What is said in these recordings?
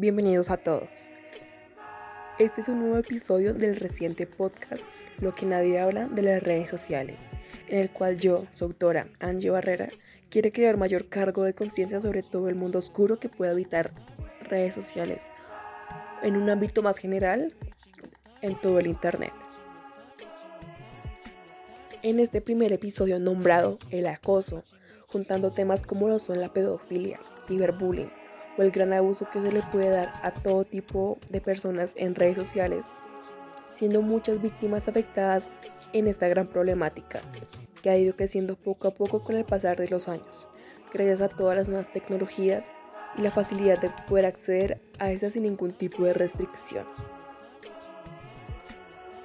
Bienvenidos a todos. Este es un nuevo episodio del reciente podcast Lo que nadie habla de las redes sociales, en el cual yo, su autora Angie Barrera, quiere crear mayor cargo de conciencia sobre todo el mundo oscuro que puede habitar redes sociales en un ámbito más general en todo el Internet. En este primer episodio nombrado El acoso, juntando temas como lo son la pedofilia, ciberbullying, el gran abuso que se le puede dar a todo tipo de personas en redes sociales, siendo muchas víctimas afectadas en esta gran problemática, que ha ido creciendo poco a poco con el pasar de los años, gracias a todas las nuevas tecnologías y la facilidad de poder acceder a estas sin ningún tipo de restricción.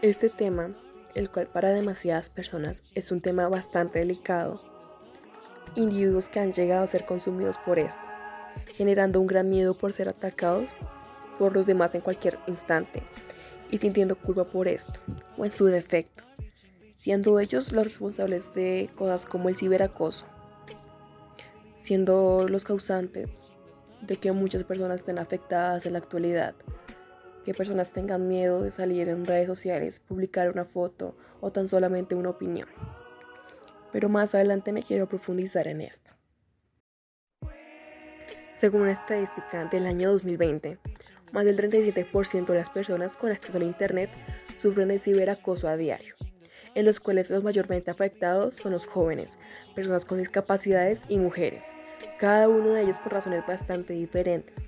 Este tema, el cual para demasiadas personas es un tema bastante delicado, individuos que han llegado a ser consumidos por esto, generando un gran miedo por ser atacados por los demás en cualquier instante y sintiendo culpa por esto, o en su defecto, siendo ellos los responsables de cosas como el ciberacoso, siendo los causantes de que muchas personas estén afectadas en la actualidad, que personas tengan miedo de salir en redes sociales, publicar una foto o tan solamente una opinión. Pero más adelante me quiero profundizar en esto. Según una estadística del año 2020, más del 37% de las personas con acceso al Internet sufren de ciberacoso a diario, en los cuales los mayormente afectados son los jóvenes, personas con discapacidades y mujeres, cada uno de ellos con razones bastante diferentes,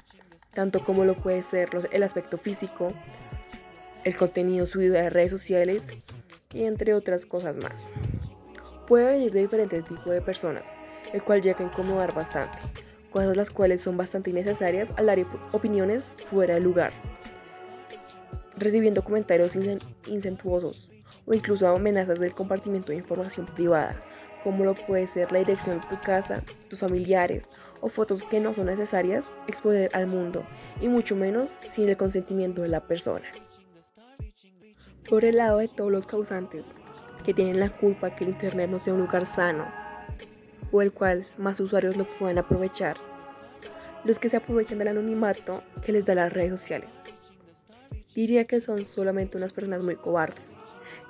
tanto como lo puede ser el aspecto físico, el contenido subido a redes sociales y entre otras cosas más. Puede venir de diferentes tipos de personas, el cual llega a incomodar bastante cosas las cuales son bastante innecesarias al dar opiniones fuera de lugar, recibiendo comentarios incentuosos o incluso amenazas del compartimiento de información privada, como lo puede ser la dirección de tu casa, tus familiares o fotos que no son necesarias exponer al mundo, y mucho menos sin el consentimiento de la persona. Por el lado de todos los causantes que tienen la culpa que el Internet no sea un lugar sano, el cual más usuarios lo pueden aprovechar. Los que se aprovechan del anonimato que les da las redes sociales. Diría que son solamente unas personas muy cobardes,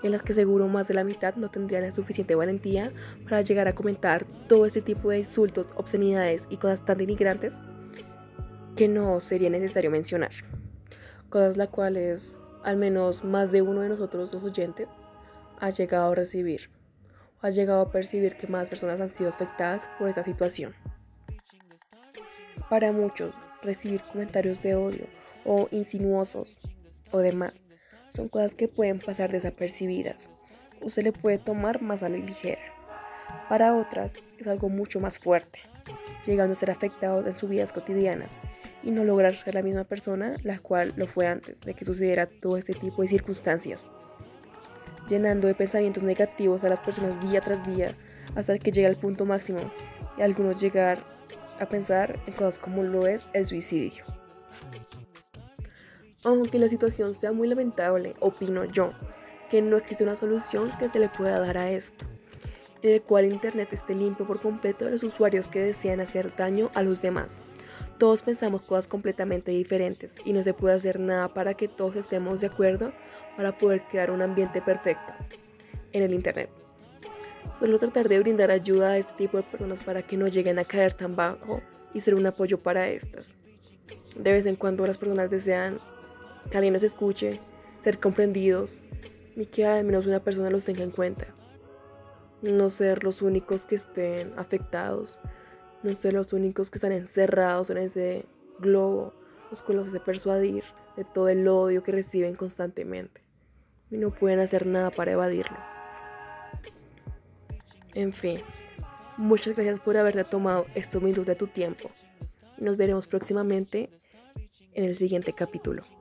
en las que seguro más de la mitad no tendrían la suficiente valentía para llegar a comentar todo este tipo de insultos, obscenidades y cosas tan denigrantes que no sería necesario mencionar. Cosas las cuales al menos más de uno de nosotros los oyentes ha llegado a recibir ha llegado a percibir que más personas han sido afectadas por esta situación. Para muchos, recibir comentarios de odio o insinuosos o demás son cosas que pueden pasar desapercibidas o se le puede tomar más a la ligera. Para otras es algo mucho más fuerte, llegando a ser afectados en sus vidas cotidianas y no lograr ser la misma persona la cual lo fue antes de que sucediera todo este tipo de circunstancias llenando de pensamientos negativos a las personas día tras día hasta que llega al punto máximo y algunos llegar a pensar en cosas como lo es el suicidio. Aunque la situación sea muy lamentable, opino yo que no existe una solución que se le pueda dar a esto, en el cual Internet esté limpio por completo de los usuarios que desean hacer daño a los demás. Todos pensamos cosas completamente diferentes y no se puede hacer nada para que todos estemos de acuerdo para poder crear un ambiente perfecto en el Internet. Solo tratar de brindar ayuda a este tipo de personas para que no lleguen a caer tan bajo y ser un apoyo para estas. De vez en cuando las personas desean que alguien los escuche, ser comprendidos y que al menos una persona los tenga en cuenta. No ser los únicos que estén afectados no ser los únicos que están encerrados en ese globo, los cuales hace persuadir de todo el odio que reciben constantemente y no pueden hacer nada para evadirlo. En fin, muchas gracias por haberte tomado estos minutos de tu tiempo. Nos veremos próximamente en el siguiente capítulo.